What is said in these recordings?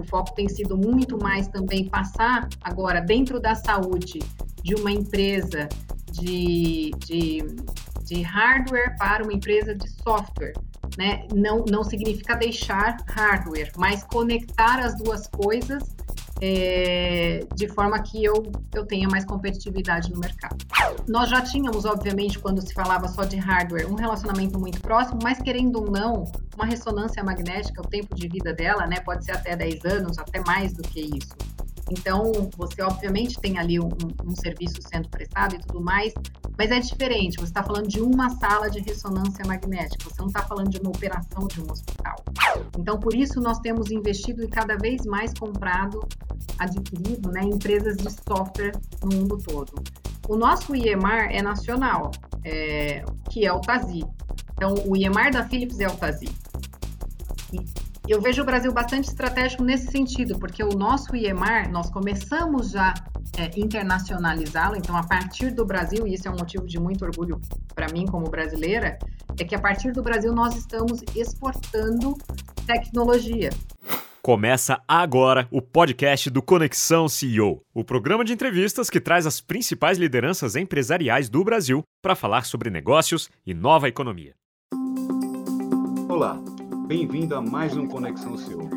o foco tem sido muito mais também passar agora dentro da saúde de uma empresa de, de, de hardware para uma empresa de software. Né? Não, não significa deixar hardware, mas conectar as duas coisas é, de forma que eu, eu tenha mais competitividade no mercado. Nós já tínhamos, obviamente, quando se falava só de hardware, um relacionamento muito próximo, mas querendo ou não, uma ressonância magnética, o tempo de vida dela, né, pode ser até 10 anos, até mais do que isso. Então, você obviamente tem ali um, um, serviço sendo prestado e tudo mais, mas é diferente. Você está falando de uma sala de ressonância magnética, você não está falando de uma operação de um hospital. Então, por isso, nós temos investido e cada vez mais comprado, adquirido, né, empresas de software no mundo todo. O nosso IEMAR é nacional, é, que é o TASI. Então, o IEMAR da Philips é o TASI. Eu vejo o Brasil bastante estratégico nesse sentido, porque o nosso IEMAR, nós começamos já é, internacionalizá-lo, então a partir do Brasil, e isso é um motivo de muito orgulho para mim como brasileira, é que a partir do Brasil nós estamos exportando tecnologia. Começa agora o podcast do Conexão CEO, o programa de entrevistas que traz as principais lideranças empresariais do Brasil para falar sobre negócios e nova economia. Olá, Bem-vindo a mais um Conexão CEO.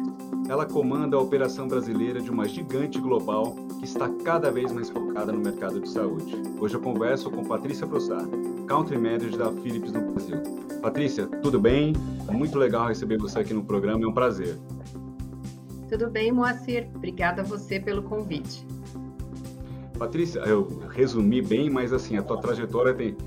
Ela comanda a operação brasileira de uma gigante global que está cada vez mais focada no mercado de saúde. Hoje eu converso com Patrícia Frossard, Country Manager da Philips no Brasil. Patrícia, tudo bem? Muito legal receber você aqui no programa, é um prazer. Tudo bem, Moacir. Obrigada a você pelo convite. Patrícia, eu resumi bem, mas assim, a tua trajetória tem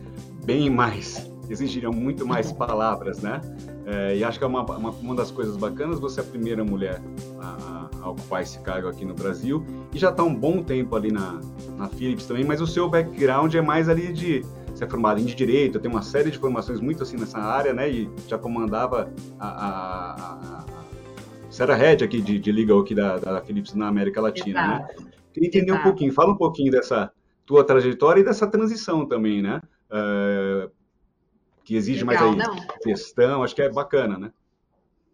bem mais exigiriam muito mais palavras, né? É, e acho que é uma, uma, uma, das coisas bacanas você é a primeira mulher a, a, ocupar esse cargo aqui no Brasil e já está um bom tempo ali na, na Philips também, mas o seu background é mais ali de você é formado em direito, tem uma série de formações muito assim nessa área, né? E já comandava a, a, a, você era head aqui de, de legal aqui da, da Philips na América Latina, né? Exato. né? Queria entender Exato. um pouquinho, fala um pouquinho dessa tua trajetória e dessa transição também, né? Uh, que exige Legal, mais aí gestão, acho que é bacana, né?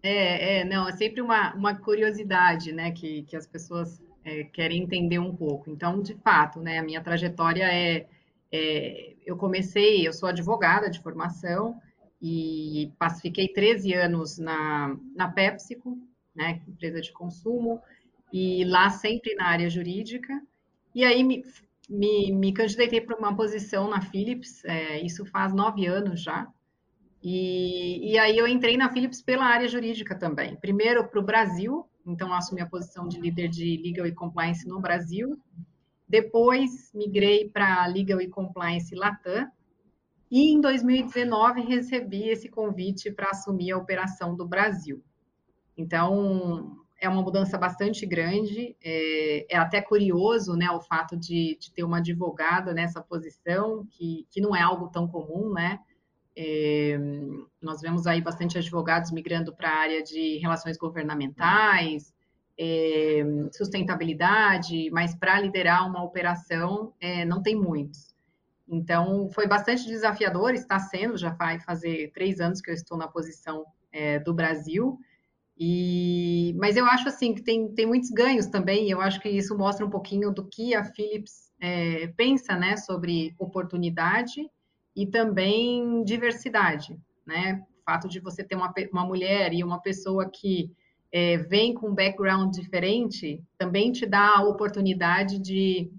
É, é, não, é sempre uma, uma curiosidade, né, que, que as pessoas é, querem entender um pouco. Então, de fato, né, a minha trajetória é, é, eu comecei, eu sou advogada de formação e fiquei 13 anos na, na PepsiCo, né, empresa de consumo, e lá sempre na área jurídica, e aí me, me, me candidatei para uma posição na Philips, é, isso faz nove anos já. E, e aí eu entrei na Philips pela área jurídica também. Primeiro para o Brasil, então assumi a posição de líder de Legal e Compliance no Brasil. Depois migrei para Legal e Compliance Latam. E em 2019 recebi esse convite para assumir a operação do Brasil. Então, é uma mudança bastante grande. É, é, até curioso, né, o fato de, de, ter uma advogada nessa posição, que, que não é algo tão comum, né? É, nós vemos aí bastante advogados migrando para a área de relações governamentais, é, sustentabilidade, mas para liderar uma operação é, não tem muitos. Então, foi bastante desafiador, está sendo, já vai fazer três anos que eu estou na posição é, do Brasil, e, mas eu acho assim que tem, tem muitos ganhos também. Eu acho que isso mostra um pouquinho do que a Philips é, pensa, né, sobre oportunidade e também diversidade, né? O fato de você ter uma, uma mulher e uma pessoa que é, vem com um background diferente também te dá a oportunidade de,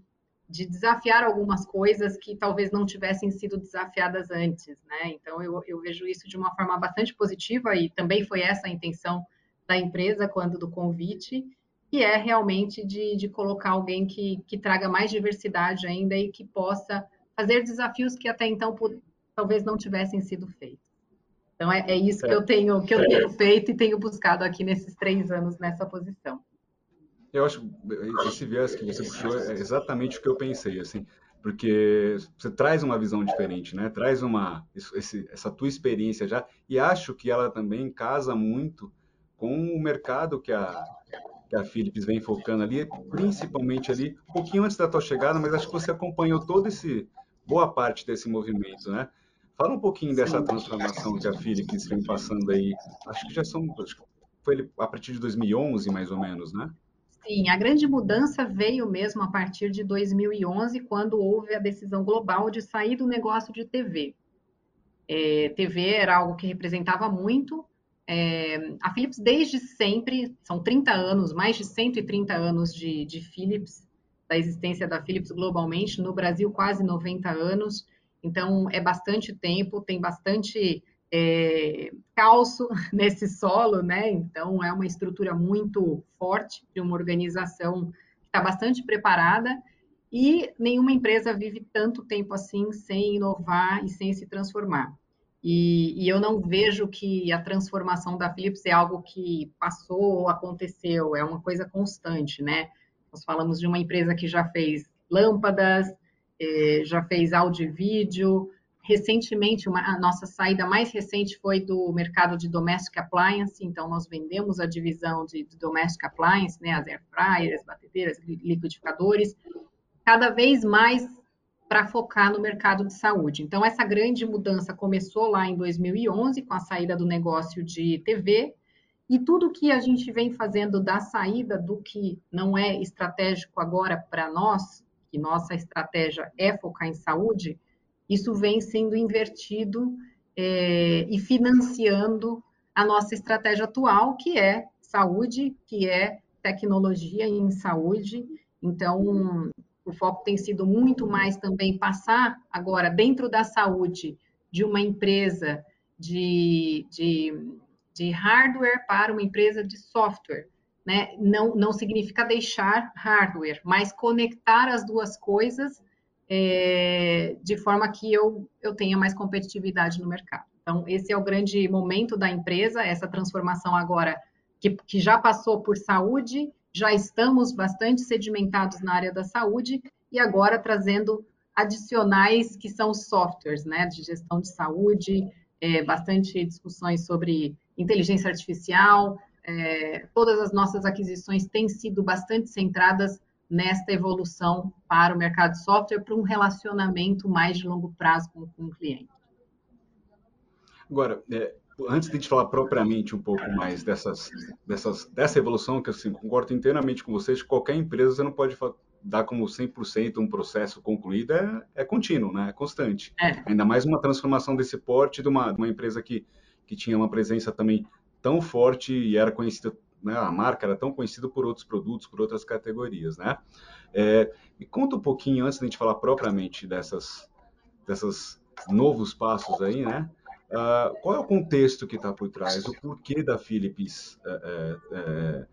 de desafiar algumas coisas que talvez não tivessem sido desafiadas antes, né? Então eu, eu vejo isso de uma forma bastante positiva e também foi essa a intenção da empresa quanto do convite, e é realmente de, de colocar alguém que, que traga mais diversidade ainda e que possa fazer desafios que até então talvez não tivessem sido feitos. Então é, é isso que eu tenho que eu tenho feito e tenho buscado aqui nesses três anos nessa posição. Eu acho esse viés que você puxou é exatamente o que eu pensei, assim, porque você traz uma visão diferente, né? Traz uma esse, essa tua experiência já e acho que ela também casa muito com o mercado que a, que a Philips vem focando ali, principalmente ali, um pouquinho antes da tua chegada, mas acho que você acompanhou todo esse, boa parte desse movimento, né? Fala um pouquinho dessa transformação que a Philips vem passando aí. Acho que já são foi a partir de 2011, mais ou menos, né? Sim, a grande mudança veio mesmo a partir de 2011, quando houve a decisão global de sair do negócio de TV. É, TV era algo que representava muito. É, a Philips, desde sempre, são 30 anos, mais de 130 anos de, de Philips, da existência da Philips globalmente, no Brasil, quase 90 anos. Então, é bastante tempo, tem bastante é, calço nesse solo, né? Então, é uma estrutura muito forte de uma organização que está bastante preparada e nenhuma empresa vive tanto tempo assim sem inovar e sem se transformar. E, e, eu não vejo que a transformação da Philips é algo que passou ou aconteceu, é uma coisa constante, né? Nós falamos de uma empresa que já fez lâmpadas, eh, já fez áudio e vídeo, recentemente, uma, a nossa saída mais recente foi do mercado de domestic appliance, então nós vendemos a divisão de, de domestic appliance, né, as air fryers, batedeiras, liquidificadores, cada vez mais para focar no mercado de saúde. Então essa grande mudança começou lá em 2011 com a saída do negócio de TV e tudo que a gente vem fazendo da saída do que não é estratégico agora para nós, que nossa estratégia é focar em saúde, isso vem sendo invertido é, e financiando a nossa estratégia atual, que é saúde, que é tecnologia em saúde. Então, o foco tem sido muito mais também passar agora dentro da saúde de uma empresa de, de, de hardware para uma empresa de software. Né? Não, não significa deixar hardware, mas conectar as duas coisas é, de forma que eu, eu tenha mais competitividade no mercado. Então, esse é o grande momento da empresa, essa transformação agora que, que já passou por saúde, já estamos bastante sedimentados na área da saúde e agora trazendo adicionais que são softwares, né, de gestão de saúde, é, bastante discussões sobre inteligência artificial. É, todas as nossas aquisições têm sido bastante centradas nesta evolução para o mercado de software, para um relacionamento mais de longo prazo com, com o cliente. Agora, é, antes de te falar propriamente um pouco mais dessas, dessas, dessa evolução, que assim, concordo inteiramente com vocês, qualquer empresa você não pode dar como 100% um processo concluído, é, é contínuo, né? é constante. É. Ainda mais uma transformação desse porte de uma, de uma empresa que, que tinha uma presença também tão forte e era conhecida né, a marca era tão conhecida por outros produtos, por outras categorias, né? É, me conta um pouquinho, antes de a gente falar propriamente dessas, dessas novos passos aí, né? Uh, qual é o contexto que está por trás, o porquê da Philips é, é,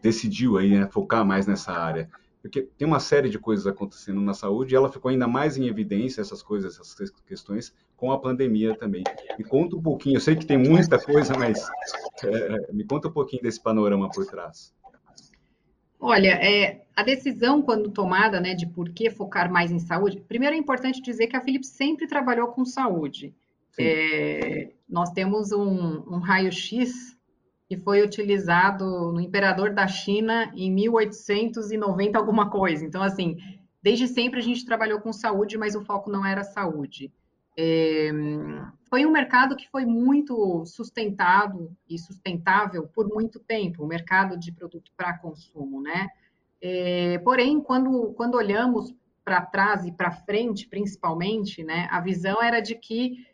decidiu aí né, focar mais nessa área? porque tem uma série de coisas acontecendo na saúde e ela ficou ainda mais em evidência, essas coisas, essas questões, com a pandemia também. Me conta um pouquinho, eu sei que tem muita coisa, mas me conta um pouquinho desse panorama por trás. Olha, é, a decisão, quando tomada, né, de por que focar mais em saúde, primeiro é importante dizer que a Philips sempre trabalhou com saúde. É, nós temos um, um raio-x que foi utilizado no imperador da China em 1890 alguma coisa. Então, assim, desde sempre a gente trabalhou com saúde, mas o foco não era saúde. É, foi um mercado que foi muito sustentado e sustentável por muito tempo, o mercado de produto para consumo, né? É, porém, quando, quando olhamos para trás e para frente, principalmente, né, a visão era de que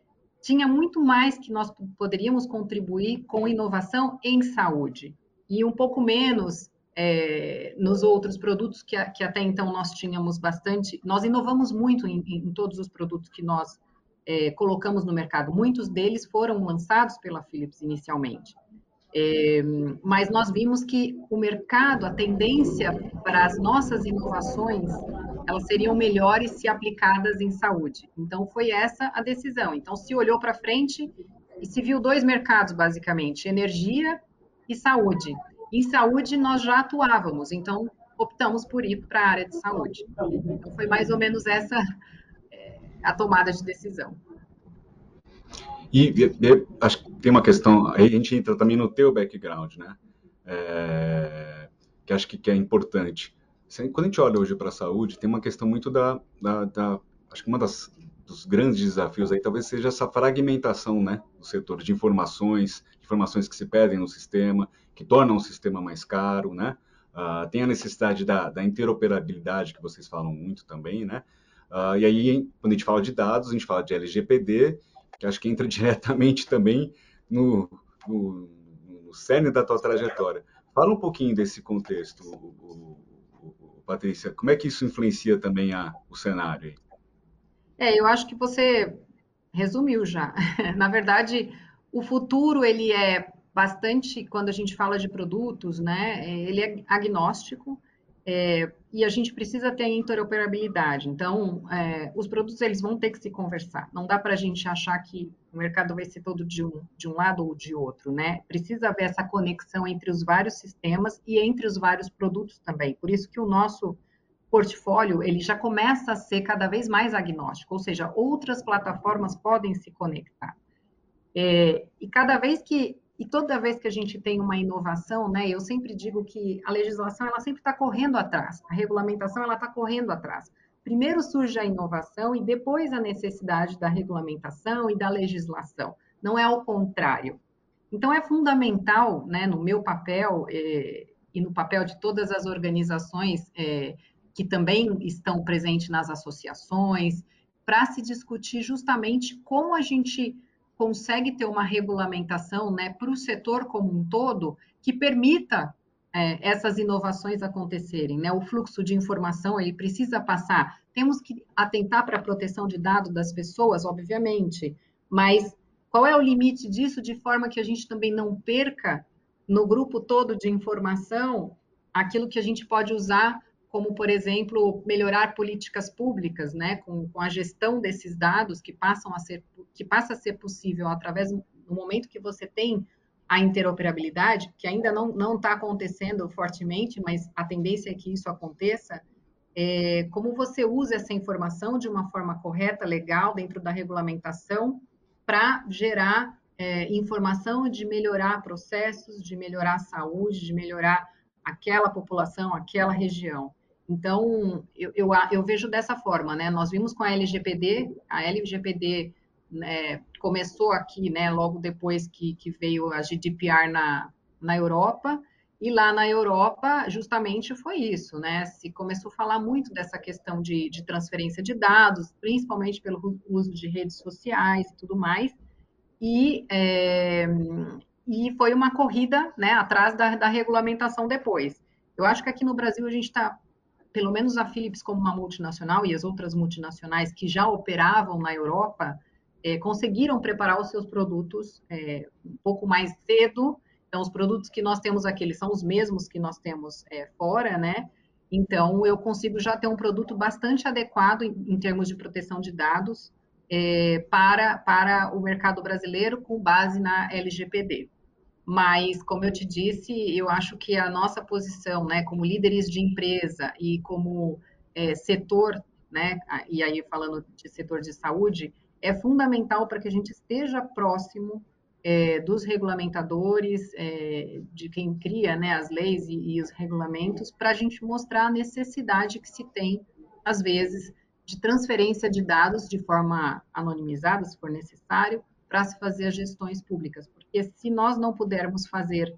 tinha muito mais que nós poderíamos contribuir com inovação em saúde e um pouco menos é, nos outros produtos que, que, até então nós tínhamos bastante. Nós inovamos muito em, em todos os produtos que nós é, colocamos no mercado. Muitos deles foram lançados pela Philips inicialmente. É, mas nós vimos que o mercado, a tendência para as nossas inovações, elas seriam melhores se aplicadas em saúde. Então, foi essa a decisão. Então, se olhou para frente e se viu dois mercados, basicamente, energia e saúde. Em saúde, nós já atuávamos, então optamos por ir para a área de saúde. Então, foi mais ou menos essa é, a tomada de decisão. E, acho que tem uma questão, a gente entra também no teu background, né? É, que acho que, que, é importante. Quando a gente olha hoje para a saúde, tem uma questão muito da, da, da, acho que uma das dos grandes desafios aí talvez seja essa fragmentação, né, do setor de informações, informações que se pedem no sistema, que tornam o sistema mais caro, né? Uh, tem a necessidade da, da, interoperabilidade que vocês falam muito também, né? Uh, e aí, quando a gente fala de dados, a gente fala de LGPD, que acho que entra diretamente também no, no, no cerne da tua trajetória. Fala um pouquinho desse contexto, Patrícia. Como é que isso influencia também a, o cenário? Aí? É, eu acho que você resumiu já. Na verdade, o futuro ele é bastante quando a gente fala de produtos, né? Ele é agnóstico é, e a gente precisa ter interoperabilidade. Então, é, os produtos eles vão ter que se conversar. Não dá para a gente achar que o mercado vai ser todo de um, de um lado ou de outro, né? Precisa haver essa conexão entre os vários sistemas e entre os vários produtos também. Por isso que o nosso portfólio ele já começa a ser cada vez mais agnóstico, ou seja, outras plataformas podem se conectar. É, e cada vez que e toda vez que a gente tem uma inovação, né, eu sempre digo que a legislação ela sempre está correndo atrás, a regulamentação ela está correndo atrás. Primeiro surge a inovação e depois a necessidade da regulamentação e da legislação. Não é o contrário. Então é fundamental, né, no meu papel é, e no papel de todas as organizações é, que também estão presentes nas associações, para se discutir justamente como a gente consegue ter uma regulamentação né, para o setor como um todo que permita é, essas inovações acontecerem. Né? O fluxo de informação ele precisa passar. Temos que atentar para a proteção de dados das pessoas, obviamente, mas qual é o limite disso de forma que a gente também não perca no grupo todo de informação aquilo que a gente pode usar como, por exemplo, melhorar políticas públicas, né, com, com, a gestão desses dados que passam a ser, que passa a ser possível através do momento que você tem a interoperabilidade, que ainda não está acontecendo fortemente, mas a tendência é que isso aconteça, é, como você usa essa informação de uma forma correta, legal, dentro da regulamentação, para gerar é, informação de melhorar processos, de melhorar a saúde, de melhorar aquela população, aquela região. Então, eu, eu, eu, vejo dessa forma, né? Nós vimos com a LGPD, a LGPD né, começou aqui, né, logo depois que, que veio a GDPR na, na Europa, e lá na Europa, justamente foi isso, né? Se começou a falar muito dessa questão de, de transferência de dados, principalmente pelo uso de redes sociais e tudo mais, e, é, e foi uma corrida né, atrás da, da regulamentação depois. Eu acho que aqui no Brasil a gente está pelo menos a Philips como uma multinacional e as outras multinacionais que já operavam na Europa, é, conseguiram preparar os seus produtos é, um pouco mais cedo. Então, os produtos que nós temos aqui, eles são os mesmos que nós temos é, fora, né? Então, eu consigo já ter um produto bastante adequado em, em termos de proteção de dados é, para, para o mercado brasileiro com base na LGPD. Mas, como eu te disse, eu acho que a nossa posição, né, como líderes de empresa e como é, setor, né, e aí falando de setor de saúde, é fundamental para que a gente esteja próximo é, dos regulamentadores, é, de quem cria né, as leis e, e os regulamentos, para a gente mostrar a necessidade que se tem, às vezes, de transferência de dados de forma anonimizada, se for necessário, para se fazer as gestões públicas. Porque se nós não pudermos fazer,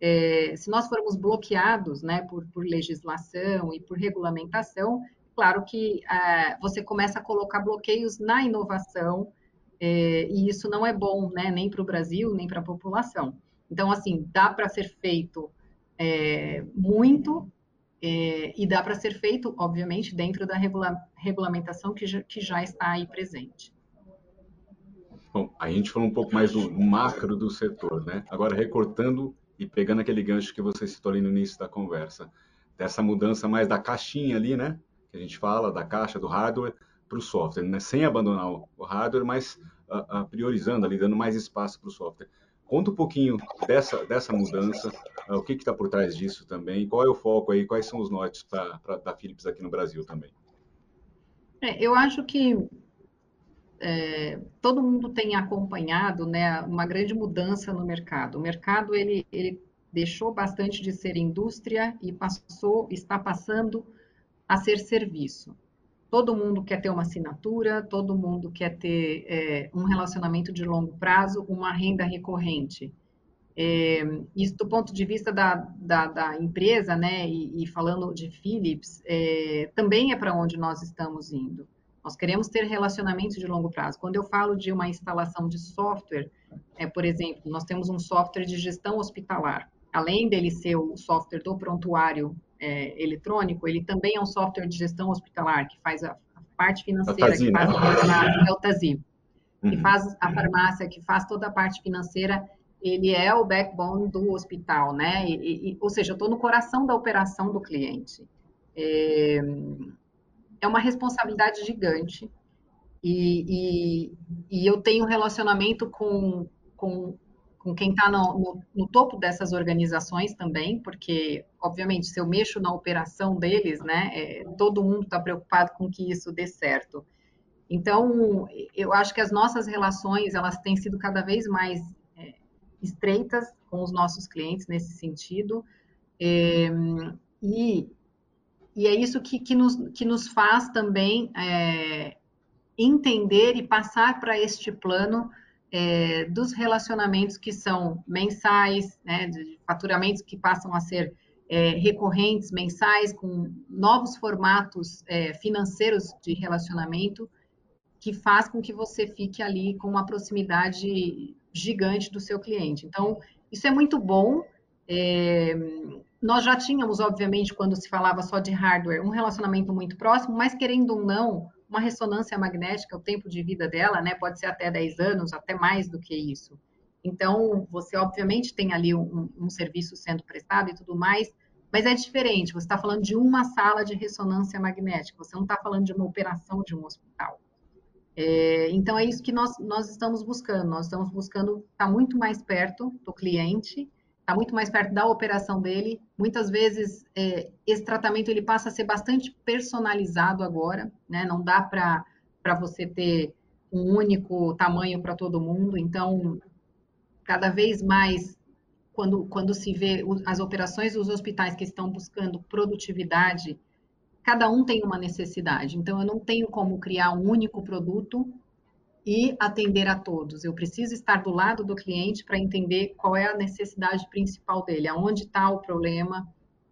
é, se nós formos bloqueados né, por, por, legislação e por regulamentação, claro que é, você começa a colocar bloqueios na inovação, é, e isso não é bom né, nem para o Brasil, nem para a população. Então, assim, dá para ser feito é, muito, e dá para ser feito, obviamente, dentro da regula regulamentação que já, que já está aí presente. Bom, a gente falou um pouco mais do macro do setor, né? Agora, recortando e pegando aquele gancho que você citou ali no início da conversa, dessa mudança mais da caixinha ali, né? Que a gente fala, da caixa, do hardware, para o software, né? Sem abandonar o hardware, mas uh, uh, priorizando ali, dando mais espaço para o software. Conta um pouquinho dessa, dessa mudança, uh, o que está por trás disso também, qual é o foco aí, quais são os nortes da Philips aqui no Brasil também? É, eu acho que é, todo mundo tem acompanhado né, uma grande mudança no mercado. O mercado ele, ele deixou bastante de ser indústria e passou, está passando a ser serviço. Todo mundo quer ter uma assinatura, todo mundo quer ter é, um relacionamento de longo prazo, uma renda recorrente. É, isso do ponto de vista da, da, da empresa, né, e, e, falando de Philips, é, também é para onde nós estamos indo. Nós queremos ter relacionamentos de longo prazo. Quando eu falo de uma instalação de software, é, por exemplo, nós temos um software de gestão hospitalar. Além dele ser o software do prontuário é, eletrônico, ele também é um software de gestão hospitalar, que faz a, a parte financeira, que faz a farmácia, é o TASI, que uhum. faz a farmácia, que faz toda a parte financeira, ele é o backbone do hospital, né? E, e, ou seja, eu estou no coração da operação do cliente. É, é uma responsabilidade gigante e, e, e eu tenho um relacionamento com, com, com quem está no, no, no, topo dessas organizações também, porque, obviamente, se eu mexo na operação deles, né, é, todo mundo está preocupado com que isso dê certo. Então, eu acho que as nossas relações, elas têm sido cada vez mais é, estreitas com os nossos clientes nesse sentido, é, e e é isso que, que, nos, que nos faz também é, entender e passar para este plano é, dos relacionamentos que são mensais, né, de faturamentos que passam a ser é, recorrentes, mensais, com novos formatos é, financeiros de relacionamento, que faz com que você fique ali com uma proximidade gigante do seu cliente. Então, isso é muito bom. É, nós já tínhamos, obviamente, quando se falava só de hardware, um relacionamento muito próximo, mas querendo ou não, uma ressonância magnética, o tempo de vida dela, né, pode ser até 10 anos, até mais do que isso. Então, você obviamente tem ali um, um serviço sendo prestado e tudo mais, mas é diferente. Você está falando de uma sala de ressonância magnética, você não está falando de uma operação de um hospital. É, então, é isso que nós, nós estamos buscando. Nós estamos buscando estar tá muito mais perto do cliente está muito mais perto da operação dele. Muitas vezes é, esse tratamento ele passa a ser bastante personalizado agora, né? Não dá para você ter um único tamanho para todo mundo. Então, cada vez mais, quando, quando se vê as operações dos hospitais que estão buscando produtividade, cada um tem uma necessidade. Então, eu não tenho como criar um único produto e atender a todos. Eu preciso estar do lado do cliente para entender qual é a necessidade principal dele, aonde está o problema,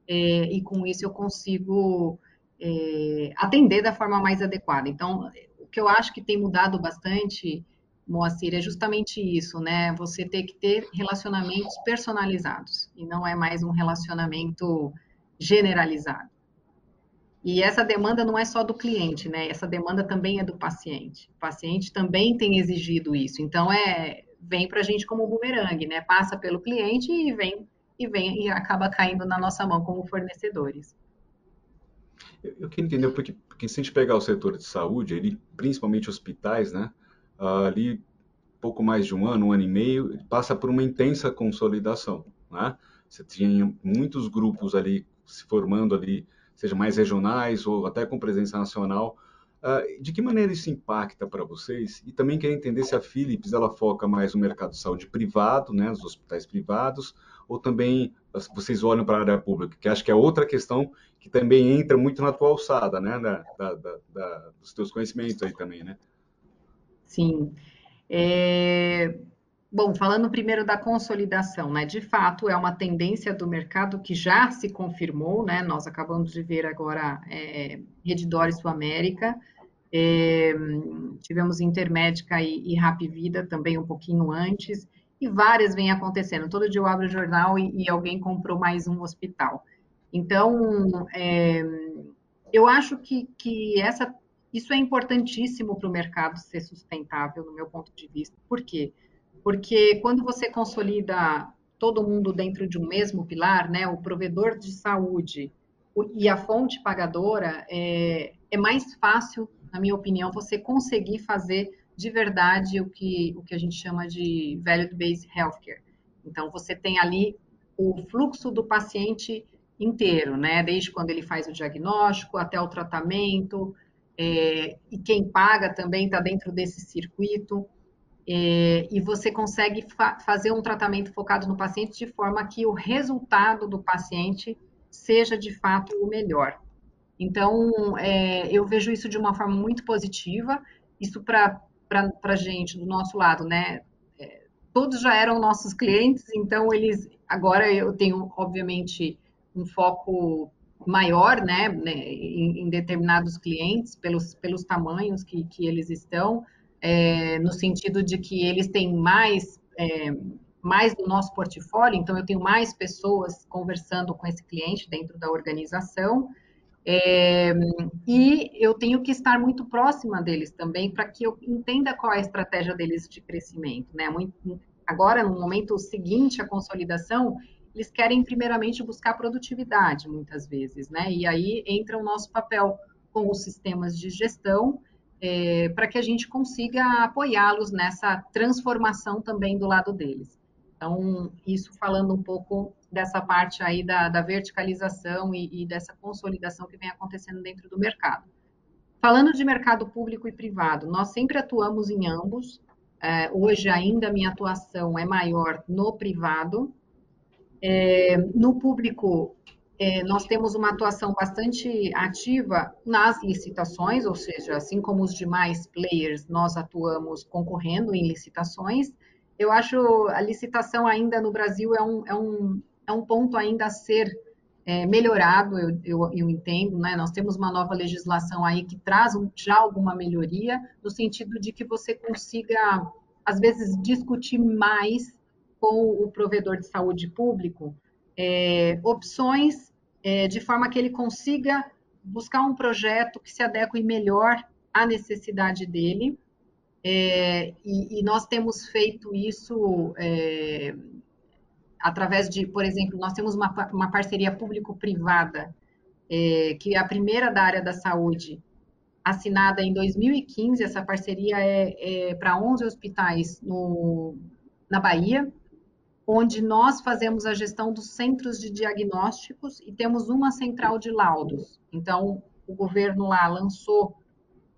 é, e com isso eu consigo é, atender da forma mais adequada. Então, o que eu acho que tem mudado bastante, Moacir, é justamente isso, né? Você ter que ter relacionamentos personalizados e não é mais um relacionamento generalizado. E essa demanda não é só do cliente, né? Essa demanda também é do paciente. O paciente também tem exigido isso. Então é vem para a gente como bumerangue, né? Passa pelo cliente e vem e vem e acaba caindo na nossa mão como fornecedores. Eu, queria entender porque, porque se a gente pegar o setor de saúde, ele, principalmente hospitais, né? Ali pouco mais de um ano, um ano e meio, passa por uma intensa consolidação, né? Você tinha muitos grupos ali se formando ali seja mais regionais ou até com presença nacional. Uh, de que maneira isso impacta para vocês? E também queria entender se a Philips ela foca mais no mercado de saúde privado, né, nos hospitais privados, ou também vocês olham para a área pública, que acho que é outra questão que também entra muito na tua alçada, né, da, da, da, dos teus conhecimentos aí também, né? Sim. É... Bom, falando primeiro da consolidação, né? De fato, é uma tendência do mercado que já se confirmou, né? Nós acabamos de ver agora é, Redditor Sul América, é, tivemos Intermédica e, e Rap Vida também um pouquinho antes, e várias vêm acontecendo. Todo dia eu abro o jornal e, e alguém comprou mais um hospital. Então, é, eu acho que, que essa, isso é importantíssimo para o mercado ser sustentável, no meu ponto de vista. Por quê? Porque porque quando você consolida todo mundo dentro de um mesmo pilar, né, o provedor de saúde e a fonte pagadora, é, é mais fácil, na minha opinião, você conseguir fazer de verdade o que, o que a gente chama de value-based healthcare. Então, você tem ali o fluxo do paciente inteiro, né? Desde quando ele faz o diagnóstico até o tratamento, é, e quem paga também está dentro desse circuito é, e você consegue fa fazer um tratamento focado no paciente de forma que o resultado do paciente seja de fato o melhor. Então, é, eu vejo isso de uma forma muito positiva. Isso para a gente, do nosso lado, né? É, todos já eram nossos clientes, então eles. Agora eu tenho, obviamente, um foco maior, né, né em, em, determinados clientes, pelos, pelos tamanhos que, que eles estão, é, no sentido de que eles têm mais, é, mais do nosso portfólio, então eu tenho mais pessoas conversando com esse cliente dentro da organização, é, e eu tenho que estar muito próxima deles também para que eu entenda qual é a estratégia deles de crescimento. Né? Muito, agora, no momento seguinte à consolidação, eles querem primeiramente buscar produtividade, muitas vezes, né? E aí entra o nosso papel com os sistemas de gestão é, para que a gente consiga apoiá-los nessa transformação também do lado deles. Então, isso falando um pouco dessa parte aí da, da verticalização e, e, dessa consolidação que vem acontecendo dentro do mercado. Falando de mercado público e privado, nós sempre atuamos em ambos. É, hoje ainda minha atuação é maior no privado. É, no público, é, nós temos uma atuação bastante ativa nas licitações, ou seja, assim como os demais players, nós atuamos concorrendo em licitações eu acho a licitação ainda no Brasil é um, é um, é um ponto ainda a ser é, melhorado, eu, eu, eu, entendo, né? Nós temos uma nova legislação aí que traz já alguma melhoria, no sentido de que você consiga, às vezes, discutir mais com o provedor de saúde público é, opções é, de forma que ele consiga buscar um projeto que se adeque melhor à necessidade dele é, e, e, nós temos feito isso é, através de, por exemplo, nós temos uma, uma parceria público-privada, é, que é a primeira da área da saúde, assinada em 2015. Essa parceria é, é para 11 hospitais no, na Bahia, onde nós fazemos a gestão dos centros de diagnósticos e temos uma central de laudos. Então, o governo lá lançou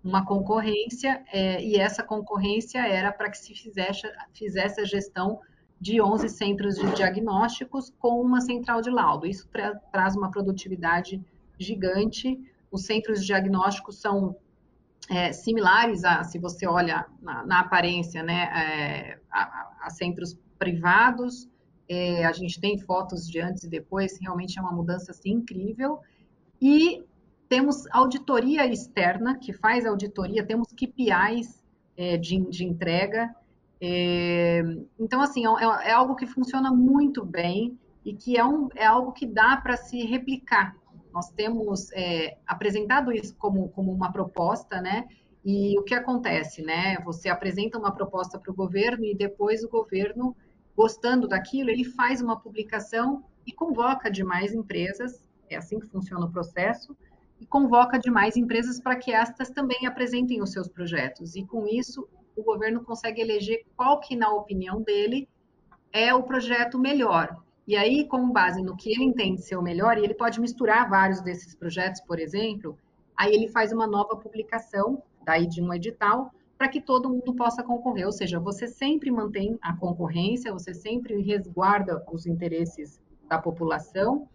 uma concorrência, é, e essa concorrência era para que se fizesse, fizesse a gestão de 11 centros de diagnósticos com uma central de laudo. Isso tra traz uma produtividade gigante. Os centros de diagnósticos são é, similares a, se você olha na, na aparência, né, é, a, a, centros privados. É, a gente tem fotos de antes e depois, realmente é uma mudança assim, incrível. E temos auditoria externa, que faz auditoria, temos KPIs é, de, de, entrega. É, então, assim, é, é, algo que funciona muito bem e que é, um, é algo que dá para se replicar. Nós temos é, apresentado isso como, como uma proposta, né? E o que acontece, né? Você apresenta uma proposta para o governo e depois o governo, gostando daquilo, ele faz uma publicação e convoca demais empresas. É assim que funciona o processo e convoca demais empresas para que estas também apresentem os seus projetos. E com isso, o governo consegue eleger qual que, na opinião dele, é o projeto melhor. E aí, com base no que ele entende ser o melhor, e ele pode misturar vários desses projetos, por exemplo, aí ele faz uma nova publicação, daí de um edital, para que todo mundo possa concorrer. Ou seja, você sempre mantém a concorrência, você sempre resguarda os interesses da população,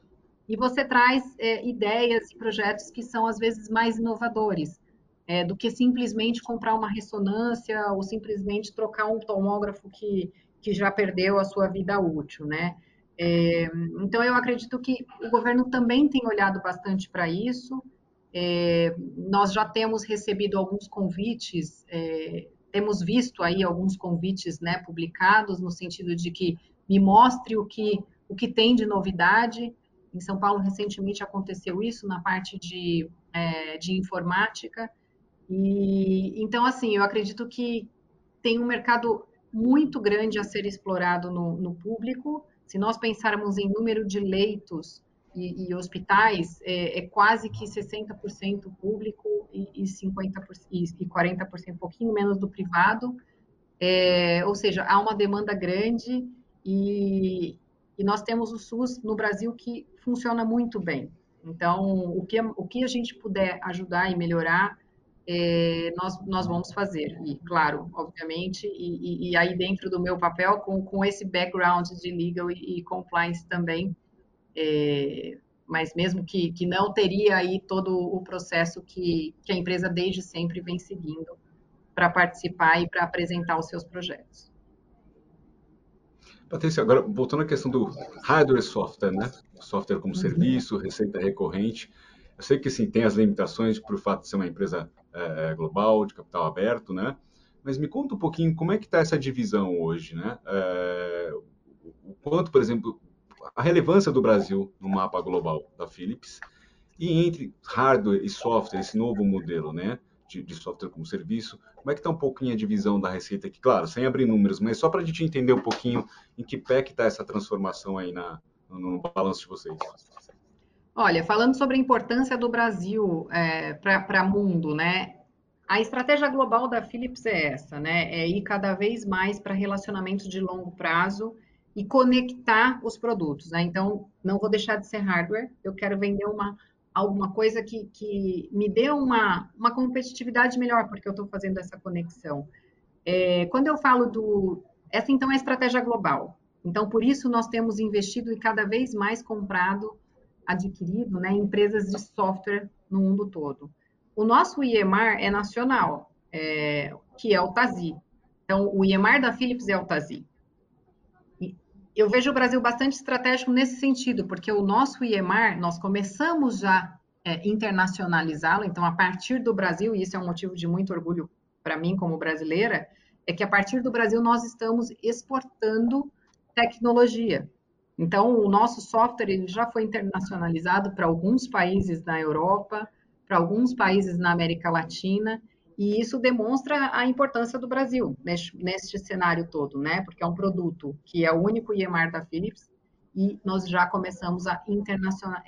e você traz é, ideias e projetos que são às vezes mais inovadores é, do que simplesmente comprar uma ressonância ou simplesmente trocar um tomógrafo que, que já perdeu a sua vida útil, né? É, então eu acredito que o governo também tem olhado bastante para isso. É, nós já temos recebido alguns convites, é, temos visto aí alguns convites, né, publicados no sentido de que me mostre o que o que tem de novidade em São Paulo, recentemente aconteceu isso na parte de, é, de informática. E então, assim, eu acredito que tem um mercado muito grande a ser explorado no, no público. Se nós pensarmos em número de leitos e, e hospitais, é, é, quase que 60% público e, e 50% e, e 40%, um pouquinho menos do privado. É, ou seja, há uma demanda grande e, e nós temos o SUS no Brasil que funciona muito bem. Então, o que, o que a gente puder ajudar e melhorar, é, nós, nós vamos fazer. E, claro, obviamente, e, e, aí dentro do meu papel, com, com esse background de legal e, e compliance também, é, mas mesmo que, que não teria aí todo o processo que, que a empresa desde sempre vem seguindo para participar e para apresentar os seus projetos. Patrícia, agora voltando à questão do hardware e software, né? Software como uhum. serviço, receita recorrente. Eu sei que sim, tem as limitações por fato de ser uma empresa é, global, de capital aberto, né? Mas me conta um pouquinho como é que está essa divisão hoje, né? É, o quanto, por exemplo, a relevância do Brasil no mapa global da Philips e entre hardware e software, esse novo modelo, né? De, de software como serviço, como é que está um pouquinho a divisão da receita aqui? Claro, sem abrir números, mas só para a gente entender um pouquinho em que pé que está essa transformação aí na, no, balanço de vocês. Olha, falando sobre a importância do Brasil é, para o mundo, né? A estratégia global da Philips é essa, né? É ir cada vez mais para relacionamentos de longo prazo e conectar os produtos, né? Então, não vou deixar de ser hardware, eu quero vender uma alguma coisa que, que me dê uma, uma competitividade melhor, porque eu estou fazendo essa conexão. É, quando eu falo do. Essa, então, é a estratégia global. Então, por isso, nós temos investido e cada vez mais comprado adquirido né, empresas de software no mundo todo. O nosso IEMAR é nacional, é, que é o TASI. Então, o IEMAR da Philips é o TASI. Eu vejo o Brasil bastante estratégico nesse sentido, porque o nosso IEMAR, nós começamos já é, internacionalizá-lo, então, a partir do Brasil, e isso é um motivo de muito orgulho para mim como brasileira, é que a partir do Brasil nós estamos exportando tecnologia. Então, o nosso software ele já foi internacionalizado para alguns países na Europa, para alguns países na América Latina, e isso demonstra a importância do Brasil neste, neste cenário todo, né? Porque é um produto que é o único IEMAR da Philips e nós já começamos a internacional,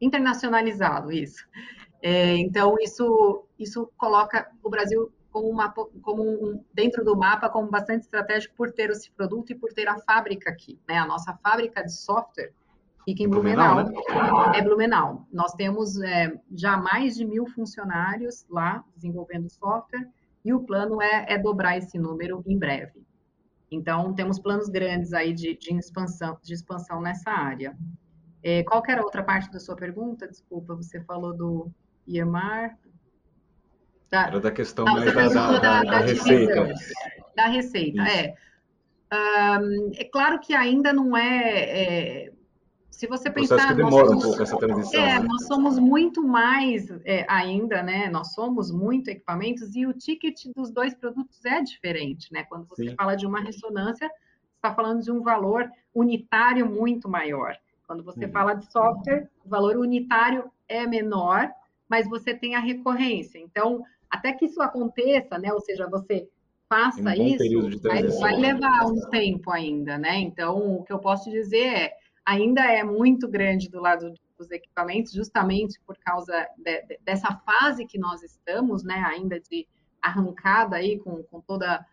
internacionalizá-lo, isso. É, então, isso, isso coloca o Brasil como, uma, como um, dentro do mapa como bastante estratégico por ter esse produto e por ter a fábrica aqui, né? A nossa fábrica de software fica em Blumenau, Blumenau né? é Blumenau. Nós temos é, já mais de mil funcionários lá desenvolvendo software e o plano é, é dobrar esse número em breve. Então, temos planos grandes aí de, de expansão, de expansão nessa área. É, qual era a outra parte da sua pergunta? Desculpa, você falou do IEMAR. Da, Era da questão mais da, da, da, da receita. Da receita, é. Um, é claro que ainda não é, é se você pensar. que demora somos, um pouco essa transição. É, né? nós somos muito mais é, ainda, né? Nós somos muito equipamentos e o ticket dos dois produtos é diferente, né? Quando você Sim. fala de uma ressonância, você está falando de um valor unitário muito maior. Quando você uhum. fala de software, o valor unitário é menor, mas você tem a recorrência. Então, até que isso aconteça, né? Ou seja, você faça um isso, vai, vai, levar um tempo ainda, né? Então, o que eu posso dizer é, ainda é muito grande do lado dos equipamentos, justamente por causa de, de, dessa fase que nós estamos, né? Ainda de arrancada aí com, com toda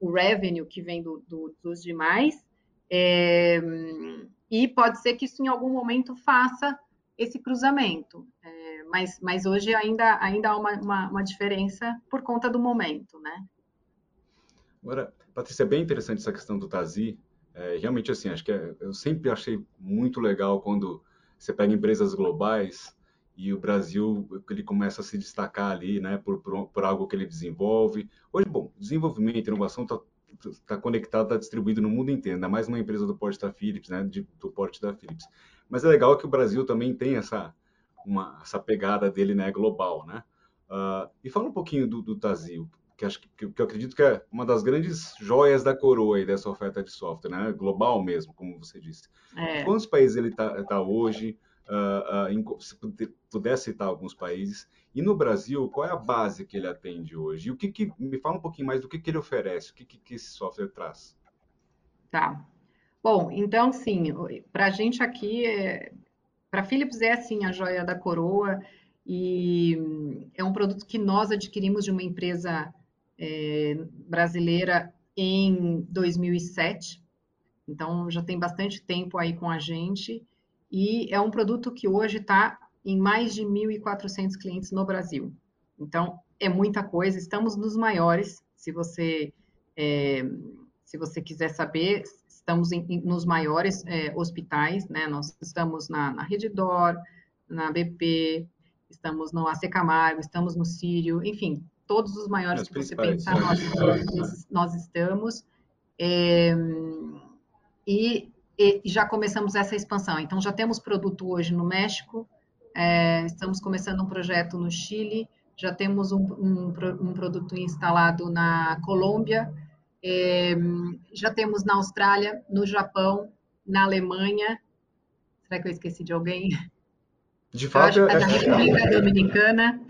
o revenue que vem do, do, dos demais. É, e pode ser que isso em algum momento faça esse cruzamento. É, mas, mas hoje ainda, ainda há uma, uma, uma, diferença por conta do momento, né? Agora, Patrícia, é bem interessante essa questão do Tazi. É, realmente, assim, acho que é, eu sempre achei muito legal quando você pega empresas globais e o Brasil ele começa a se destacar ali, né, por, por, por algo que ele desenvolve. Hoje, bom, desenvolvimento, inovação está tá conectado, está distribuído no mundo inteiro, ainda mais uma empresa do porte da Philips, né, de, do porte da Philips. Mas é legal que o Brasil também tem essa, uma, essa pegada dele né, global. Né? Uh, e fala um pouquinho do, do Tazio, que, acho que, que, eu acredito que é uma das grandes joias da coroa aí dessa oferta de software, né? global mesmo, como você disse. É. Quantos países ele está tá hoje? Uh, uh, se pudesse citar alguns países. E no Brasil, qual é a base que ele atende hoje? E o que, que me fala um pouquinho mais do que, que ele oferece, o que, que, que esse software traz? Tá. Bom, então, sim, para a gente aqui, é, para a Philips é assim a joia da coroa e é um produto que nós adquirimos de uma empresa é, brasileira em 2007, então já tem bastante tempo aí com a gente e é um produto que hoje está em mais de 1.400 clientes no Brasil. Então, é muita coisa, estamos nos maiores, se você, é, se você quiser saber, estamos em, nos maiores é, hospitais, né? Nós estamos na, na na BP, estamos no AC Camargo, estamos no Sírio, enfim, todos os maiores que você pensar, nós, nós, estamos. É, e, e, já começamos essa expansão. Então, já temos produto hoje no México, é, estamos começando um projeto no Chile, já temos um, um, um produto instalado na Colômbia, é, já temos na Austrália, no Japão, na Alemanha. Será que eu esqueci de alguém? De fato, é, na República Dominicana.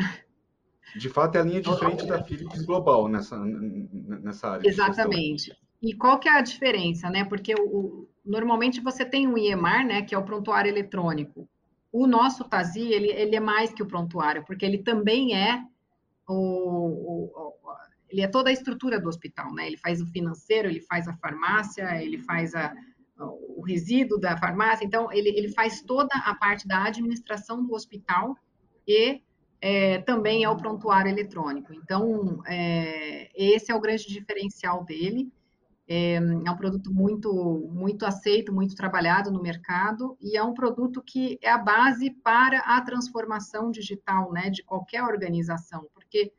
De fato, é a linha de frente da Philips Global nessa, nessa área. Exatamente. E qual que é a diferença, né? Porque o, o, normalmente você tem um IEMAR, né, que é o prontuário eletrônico. O nosso TASI, ele, ele é mais que o prontuário, porque ele também é o, o, ele é toda a estrutura do hospital, né? Ele faz o financeiro, ele faz a farmácia, ele faz a, o resíduo da farmácia, então ele, ele faz toda a parte da administração do hospital e é, também é o prontuário eletrônico. Então, é, esse é o grande diferencial dele. É, é, um produto muito, muito aceito, muito trabalhado no mercado e é um produto que é a base para a transformação digital, né, de qualquer organização, porque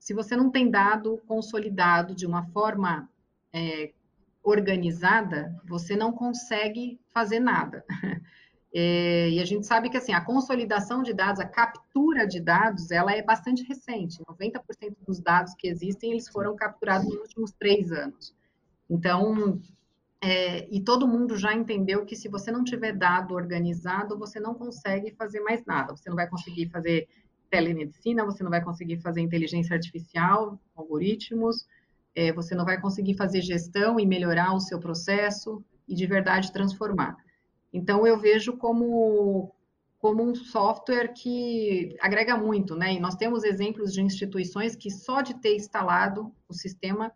se você não tem dado consolidado de uma forma é, organizada, você não consegue fazer nada. É, e a gente sabe que assim a consolidação de dados, a captura de dados, ela é bastante recente. 90% dos dados que existem, eles foram capturados nos últimos três anos. Então, é, e todo mundo já entendeu que se você não tiver dado organizado, você não consegue fazer mais nada. Você não vai conseguir fazer telemedicina, você não vai conseguir fazer inteligência artificial, algoritmos, é, você não vai conseguir fazer gestão e melhorar o seu processo e de verdade transformar. Então, eu vejo como, como um software que agrega muito, né? E nós temos exemplos de instituições que só de ter instalado o sistema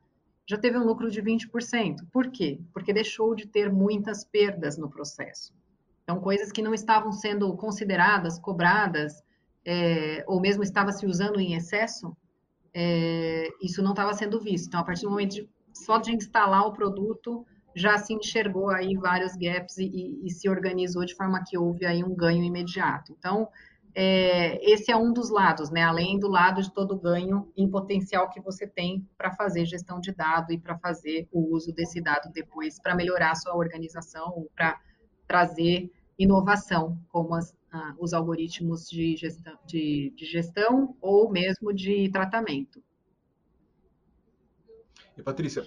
já teve um lucro de 20%. Por quê? Porque deixou de ter muitas perdas no processo. Então, coisas que não estavam sendo consideradas, cobradas, é, ou mesmo estava se usando em excesso, é, isso não estava sendo visto. Então, a partir do momento de, só de instalar o produto, já se enxergou aí vários gaps e, e, e se organizou de forma que houve aí um ganho imediato. Então, é, esse é um dos lados, né? Além do lado de todo o ganho em potencial que você tem para fazer gestão de dado e para fazer o uso desse dado depois para melhorar a sua organização, para trazer inovação, como as, ah, os algoritmos de gestão, de, de gestão ou mesmo de tratamento. Patrícia,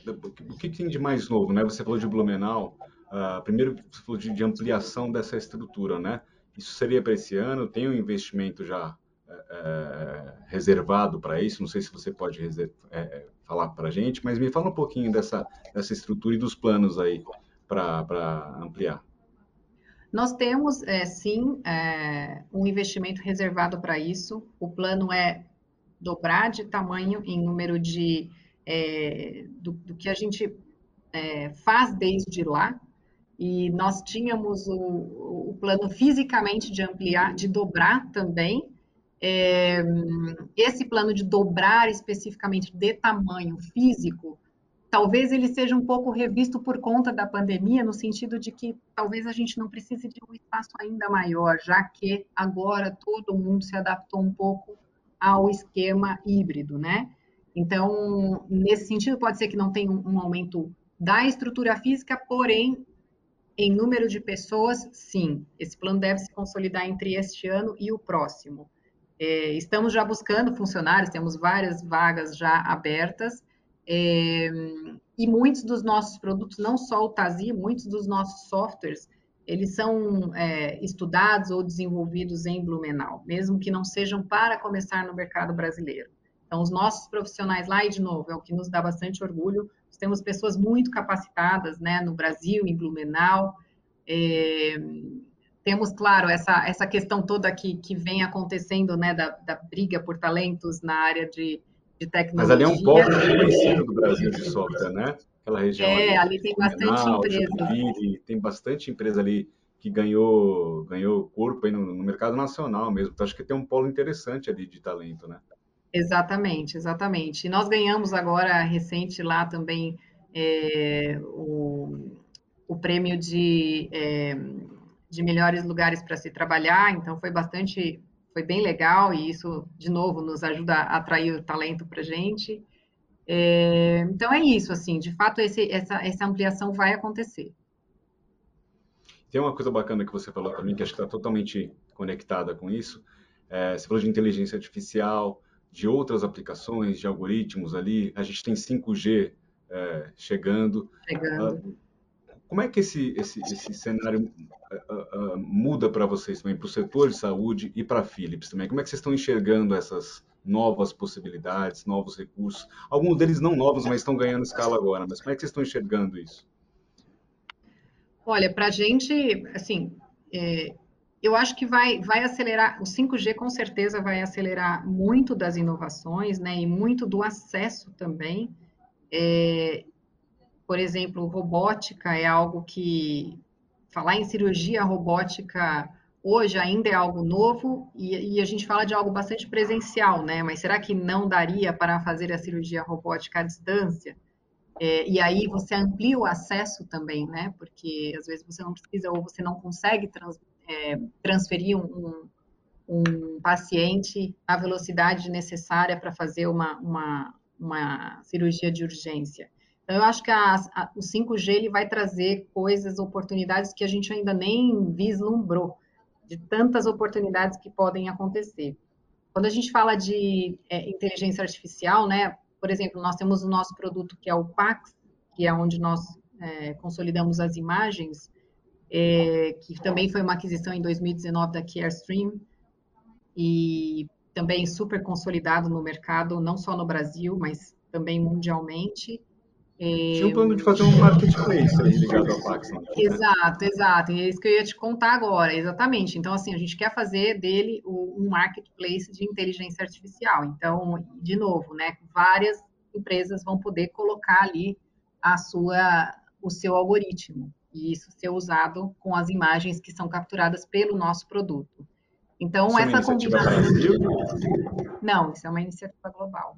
o que tem de mais novo, né? Você falou de Blumenau, uh, primeiro você falou de, de, ampliação dessa estrutura, né? Isso seria para esse ano? Tem um investimento já é, reservado para isso? Não sei se você pode é, falar para a gente, mas me fala um pouquinho dessa, dessa estrutura e dos planos aí para ampliar. Nós temos, é, sim, um investimento reservado para isso. O plano é dobrar de tamanho em número de é, do, do, que a gente é, faz desde lá. E nós tínhamos o, o, plano fisicamente de ampliar, de dobrar também. É, esse plano de dobrar especificamente de tamanho físico talvez ele seja um pouco revisto por conta da pandemia, no sentido de que talvez a gente não precise de um espaço ainda maior, já que agora todo mundo se adaptou um pouco ao esquema híbrido, né? Então, nesse sentido, pode ser que não tenha um aumento da estrutura física, porém, em número de pessoas, sim. Esse plano deve se consolidar entre este ano e o próximo. É, estamos já buscando funcionários, temos várias vagas já abertas, é, e muitos dos nossos produtos, não só o Tazi, muitos dos nossos softwares, eles são é, estudados ou desenvolvidos em Blumenau, mesmo que não sejam para começar no mercado brasileiro. Então, os nossos profissionais lá, e de novo, é o que nos dá bastante orgulho, nós temos pessoas muito capacitadas né, no Brasil, em Blumenau. É, temos, claro, essa, essa questão toda que, que vem acontecendo né, da, da briga por talentos na área de de tecnologia. Mas ali é um polo do Brasil de software, né? Aquela região. É, ali, ali tem bastante empresa. tem bastante empresa ali que ganhou, ganhou corpo aí no, no, mercado nacional mesmo. Então, acho que tem um polo interessante ali de talento, né? Exatamente, exatamente. E nós ganhamos agora, recente lá também, é, o, o prêmio de, é, de melhores lugares para se trabalhar, então foi bastante, foi bem legal e isso, de novo, nos ajuda a atrair o talento para a gente. É, então é isso, assim, de fato esse, essa, essa ampliação vai acontecer. Tem uma coisa bacana que você falou também, que acho que está totalmente conectada com isso. É, você falou de inteligência artificial, de outras aplicações, de algoritmos ali. A gente tem 5G é, chegando. Chegando. Uh, como é que esse, esse, esse cenário uh, uh, muda para vocês também, para o setor de saúde e para a Philips também? Como é que vocês estão enxergando essas novas possibilidades, novos recursos? Alguns deles não novos, mas estão ganhando escala agora. Mas como é que vocês estão enxergando isso? Olha, para a gente, assim, é, eu acho que vai, vai acelerar, o 5G com certeza vai acelerar muito das inovações, né, e muito do acesso também. É, por exemplo, robótica é algo que, falar em cirurgia robótica hoje ainda é algo novo e, e, a gente fala de algo bastante presencial, né? Mas será que não daria para fazer a cirurgia robótica à distância? É, e aí você amplia o acesso também, né? Porque às vezes você não precisa ou você não consegue trans, é, transferir um, um, paciente à velocidade necessária para fazer uma, uma, uma cirurgia de urgência. Então, eu acho que a, a, o 5G ele vai trazer coisas, oportunidades que a gente ainda nem vislumbrou de tantas oportunidades que podem acontecer. Quando a gente fala de é, inteligência artificial, né, por exemplo, nós temos o nosso produto que é o Pax, que é onde nós é, consolidamos as imagens, é, que também foi uma aquisição em 2019 da Carestream, e também super consolidado no mercado, não só no Brasil, mas também mundialmente. Tinha um plano de fazer um marketplace aí ligado ao Pax. Né? Exato, exato. E é isso que eu ia te contar agora, exatamente. Então, assim, a gente quer fazer dele um marketplace de inteligência artificial. Então, de novo, né, várias empresas vão poder colocar ali a sua, o seu algoritmo e isso ser usado com as imagens que são capturadas pelo nosso produto. Então, isso essa é combinação. Não, isso é uma iniciativa global.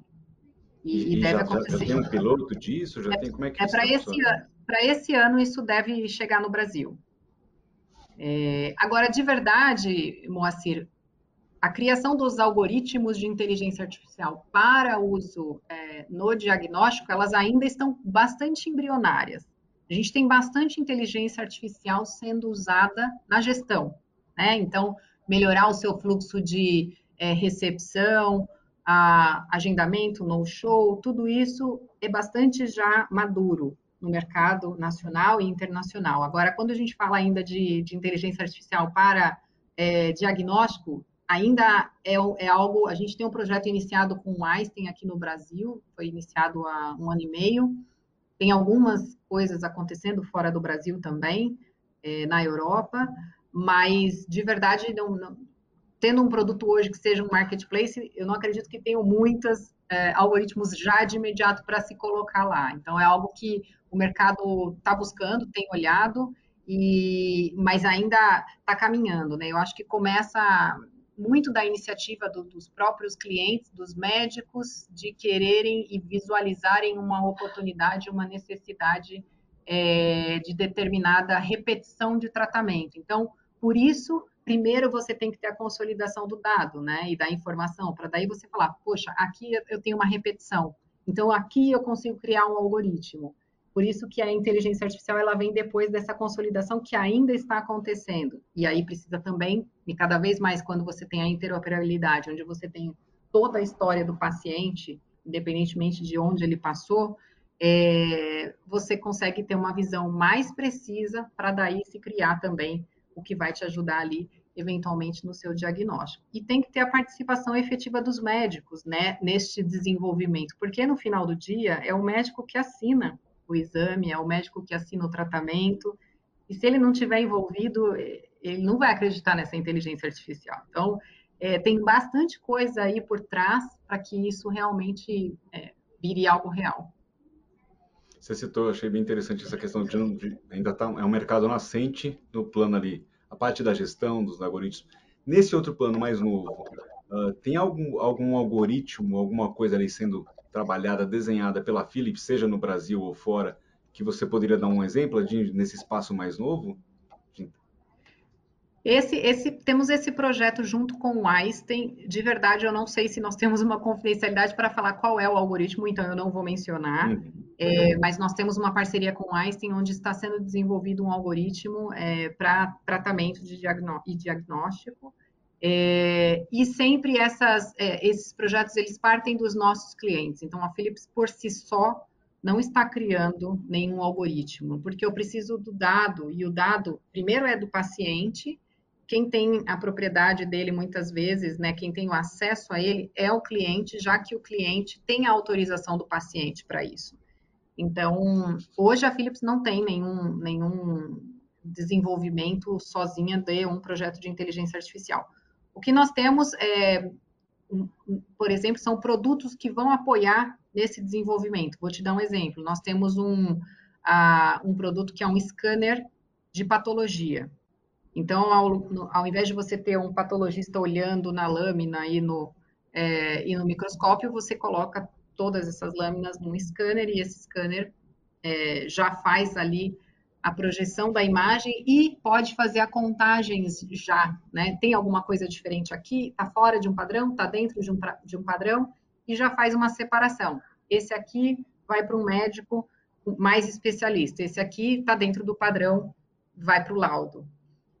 E, e, deve já, acontecer. Já tem um piloto disso? Já é, tem, como é que é para esse, para esse ano isso deve chegar no Brasil. É, agora, de verdade, Moacir, a criação dos algoritmos de inteligência artificial para uso é, no diagnóstico, elas ainda estão bastante embrionárias. A gente tem bastante inteligência artificial sendo usada na gestão, né? Então, melhorar o seu fluxo de é, recepção, a agendamento, no-show, tudo isso é bastante já maduro no mercado nacional e internacional. Agora, quando a gente fala ainda de, de inteligência artificial para é, diagnóstico, ainda é, é, algo. A gente tem um projeto iniciado com o Einstein aqui no Brasil, foi iniciado há um ano e meio. Tem algumas coisas acontecendo fora do Brasil também, é, na Europa, mas de verdade não, não, tendo um produto hoje que seja um marketplace, eu não acredito que tenham muitos é, algoritmos já de imediato para se colocar lá. Então, é algo que o mercado está buscando, tem olhado, e, mas ainda está caminhando. Né? Eu acho que começa muito da iniciativa do, dos próprios clientes, dos médicos, de quererem e visualizarem uma oportunidade, uma necessidade é, de determinada repetição de tratamento. Então, por isso, primeiro você tem que ter a consolidação do dado, né, e da informação, para daí você falar, poxa, aqui eu tenho uma repetição, então aqui eu consigo criar um algoritmo. Por isso que a inteligência artificial ela vem depois dessa consolidação que ainda está acontecendo. E aí precisa também, e cada vez mais quando você tem a interoperabilidade, onde você tem toda a história do paciente, independentemente de onde ele passou, é, você consegue ter uma visão mais precisa para daí se criar também o que vai te ajudar ali eventualmente no seu diagnóstico. E tem que ter a participação efetiva dos médicos, né, neste desenvolvimento, porque no final do dia é o médico que assina o exame, é o médico que assina o tratamento, e se ele não tiver envolvido, ele não vai acreditar nessa inteligência artificial. Então, é, tem bastante coisa aí por trás para que isso realmente é, vire algo real. Você citou, achei bem interessante essa questão de, de ainda tá, é um mercado nascente no plano ali a parte da gestão dos algoritmos. Nesse outro plano mais novo, uh, tem algum, algum algoritmo, alguma coisa ali sendo trabalhada, desenhada pela Philips, seja no Brasil ou fora, que você poderia dar um exemplo de, nesse espaço mais novo? Esse, esse, temos esse projeto junto com o Einstein. De verdade, eu não sei se nós temos uma confidencialidade para falar qual é o algoritmo, então eu não vou mencionar. Uhum. É, mas nós temos uma parceria com o Einstein, onde está sendo desenvolvido um algoritmo é, para tratamento de diagnó e diagnóstico. É, e sempre essas, é, esses projetos eles partem dos nossos clientes. Então, a Philips por si só não está criando nenhum algoritmo, porque eu preciso do dado e o dado primeiro é do paciente quem tem a propriedade dele muitas vezes, né, quem tem o acesso a ele é o cliente, já que o cliente tem a autorização do paciente para isso. Então, hoje a Philips não tem nenhum, nenhum desenvolvimento sozinha de um projeto de inteligência artificial. O que nós temos, é, por exemplo, são produtos que vão apoiar nesse desenvolvimento. Vou te dar um exemplo. Nós temos um, um produto que é um scanner de patologia. Então, ao, ao invés de você ter um patologista olhando na lâmina e no, é, e no microscópio, você coloca todas essas lâminas num scanner e esse scanner é, já faz ali a projeção da imagem e pode fazer a contagem já, né? Tem alguma coisa diferente aqui? Está fora de um padrão? Está dentro de um, de um padrão? E já faz uma separação. Esse aqui vai para um médico mais especialista. Esse aqui está dentro do padrão, vai para o laudo.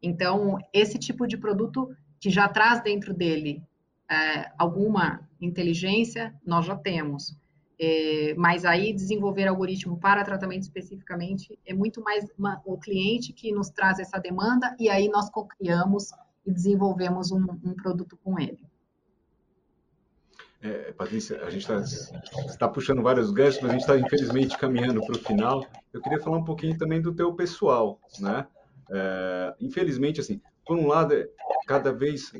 Então, esse tipo de produto que já traz dentro dele é, alguma inteligência, nós já temos. É, mas aí desenvolver algoritmo para tratamento especificamente é muito mais uma, o cliente que nos traz essa demanda e aí nós co-criamos e desenvolvemos um, um, produto com ele. É, Patrícia, a gente está tá puxando vários ganchos, mas a gente está infelizmente caminhando para o final. Eu queria falar um pouquinho também do teu pessoal, né? É, infelizmente, assim, por um lado, é cada vez,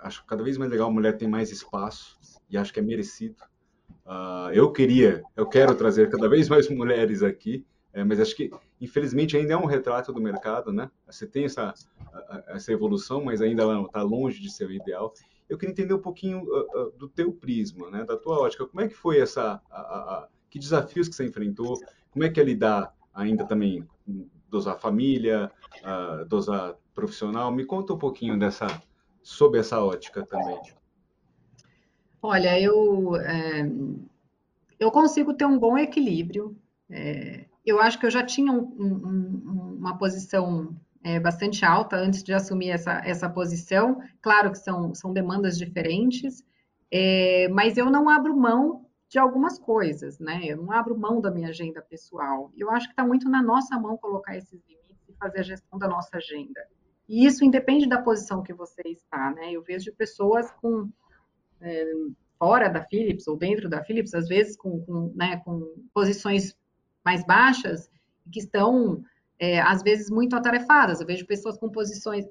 acho cada vez mais legal a mulher ter mais espaço e acho que é merecido. Uh, eu queria, eu quero trazer cada vez mais mulheres aqui, é, mas acho que infelizmente ainda é um retrato do mercado, né? Você tem essa essa evolução, mas ainda ela está longe de ser o ideal. Eu queria entender um pouquinho uh, uh, do teu prisma, né? Da tua ótica. Como é que foi essa, que desafios que você enfrentou? Como é que é lidar ainda também dosar família, dosar profissional. Me conta um pouquinho dessa, sobre essa ótica também. Olha, eu, é, eu consigo ter um bom equilíbrio. É, eu acho que eu já tinha um, um, uma posição é, bastante alta antes de assumir essa, essa posição. Claro que são, são demandas diferentes, é, mas eu não abro mão de algumas coisas, né? Eu não abro mão da minha agenda pessoal. Eu acho que está muito na nossa mão colocar esses limites e fazer a gestão da nossa agenda. E isso independe da posição que você está, né? Eu vejo pessoas com é, fora da Philips ou dentro da Philips, às vezes com, com, né, com posições mais baixas que estão é, às vezes muito atarefadas. Eu vejo pessoas com posições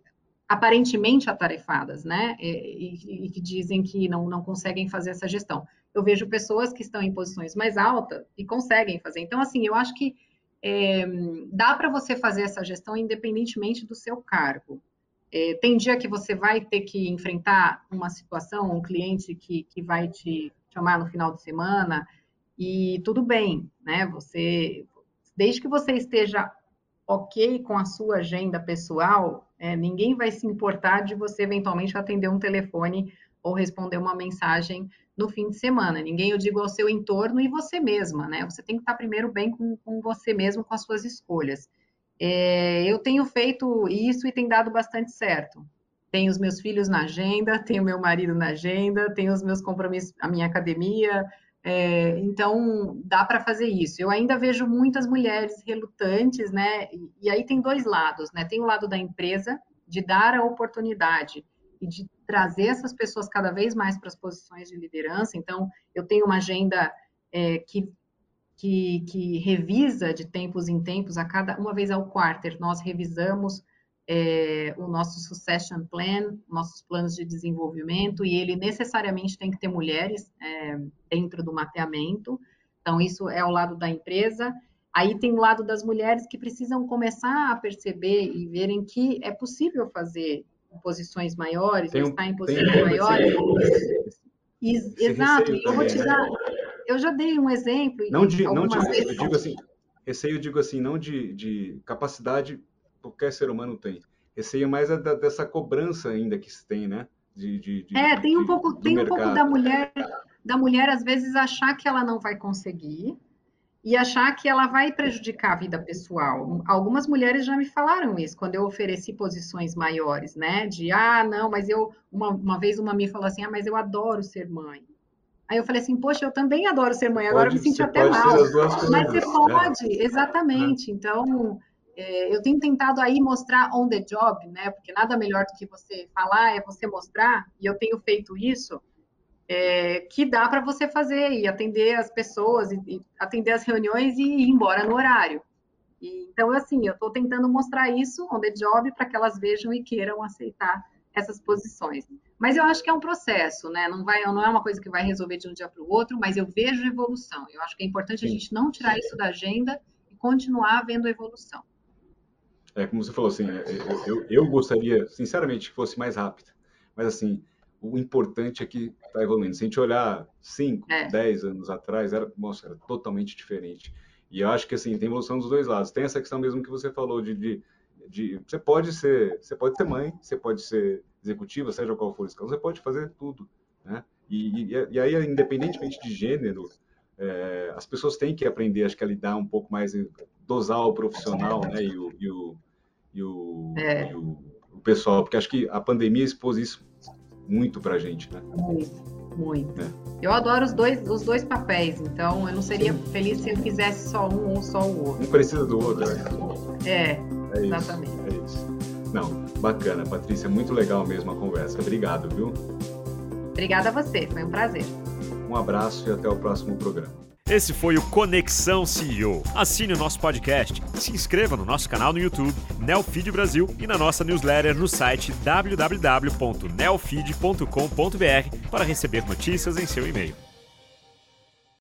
aparentemente atarefadas, né? E, e, que dizem que não, não conseguem fazer essa gestão. Eu vejo pessoas que estão em posições mais altas e conseguem fazer. Então, assim, eu acho que é, dá para você fazer essa gestão independentemente do seu cargo. É, tem dia que você vai ter que enfrentar uma situação, um cliente que, que vai te chamar no final de semana, e tudo bem, né? Você, desde que você esteja ok com a sua agenda pessoal, é, ninguém vai se importar de você eventualmente atender um telefone ou responder uma mensagem no fim de semana. Ninguém, eu digo, ao seu entorno e você mesma, né? Você tem que estar primeiro bem com, com você mesmo, com as suas escolhas. É, eu tenho feito isso e tem dado bastante certo. Tenho os meus filhos na agenda, tenho meu marido na agenda, tenho os meus compromissos, a minha academia, é, então, dá para fazer isso. Eu ainda vejo muitas mulheres relutantes, né? E, e, aí tem dois lados, né? Tem o lado da empresa, de dar a oportunidade e de trazer essas pessoas cada vez mais para as posições de liderança. Então, eu tenho uma agenda é, que, que, que revisa de tempos em tempos, a cada uma vez ao quarter, nós revisamos é, o nosso succession plan, nossos planos de desenvolvimento, e ele necessariamente tem que ter mulheres é, dentro do mapeamento. Então, isso é o lado da empresa. Aí tem o lado das mulheres que precisam começar a perceber e verem que é possível fazer posições maiores, um, estar em posições maiores. Exato, e eu vou te dar, eu já dei um exemplo. Não, de, não de, eu digo assim, Receio, digo assim, não de, de capacidade qualquer ser humano tem. Receio mais é da, dessa cobrança ainda que se tem, né? De, de, de é, tem um pouco, tem um pouco da mulher, da mulher às vezes achar que ela não vai conseguir e achar que ela vai prejudicar a vida pessoal. Algumas mulheres já me falaram isso quando eu ofereci posições maiores, né? De ah, não, mas eu uma, uma vez uma me falou assim, ah, mas eu adoro ser mãe. Aí eu falei assim, poxa, eu também adoro ser mãe, agora pode, eu me senti até mal. Mas você pode, né? exatamente. Então, é, eu tenho tentado aí mostrar on the job, né? Porque nada melhor do que você falar é você mostrar, e eu tenho feito isso, é, que dá para você fazer e atender as pessoas, e, e, atender as reuniões e ir embora no horário. E, então, assim, eu estou tentando mostrar isso on the job para que elas vejam e queiram aceitar essas posições. Mas eu acho que é um processo, né? Não, vai, não é uma coisa que vai resolver de um dia para o outro, mas eu vejo evolução. Eu acho que é importante a gente não tirar isso da agenda e continuar vendo evolução. É, como você falou, assim, é, eu, eu, eu gostaria, sinceramente, que fosse mais rápido. Mas, assim, o importante é que está evoluindo. Se a gente olhar 5, 10 é. anos atrás, era, nossa, era totalmente diferente. E eu acho que, assim, tem evolução dos dois lados. Tem essa questão mesmo que você falou de, de, de você pode ser, você pode ser mãe, você pode ser executiva, seja qual for o escala, você pode fazer tudo, né? E, e, e aí, independentemente de gênero, é, as pessoas têm que aprender, acho que a lidar um pouco mais, dosar o profissional, né? E o, e o, e o, é. e o, o pessoal, porque acho que a pandemia expôs isso muito pra gente, né? Muito, muito. É. Eu adoro os dois, os dois papéis, então eu não seria Sim. feliz se eu fizesse só um ou só o outro. Um precisa do outro, né? É, é exatamente. Isso, é isso. Não, bacana, Patrícia, muito legal mesmo a conversa. Obrigado, viu? Obrigada a você, foi um prazer. Um abraço e até o próximo programa. Esse foi o Conexão CEO. Assine o nosso podcast, se inscreva no nosso canal no YouTube, Nelfeed Brasil, e na nossa newsletter no site www.nelfeed.com.br para receber notícias em seu e-mail.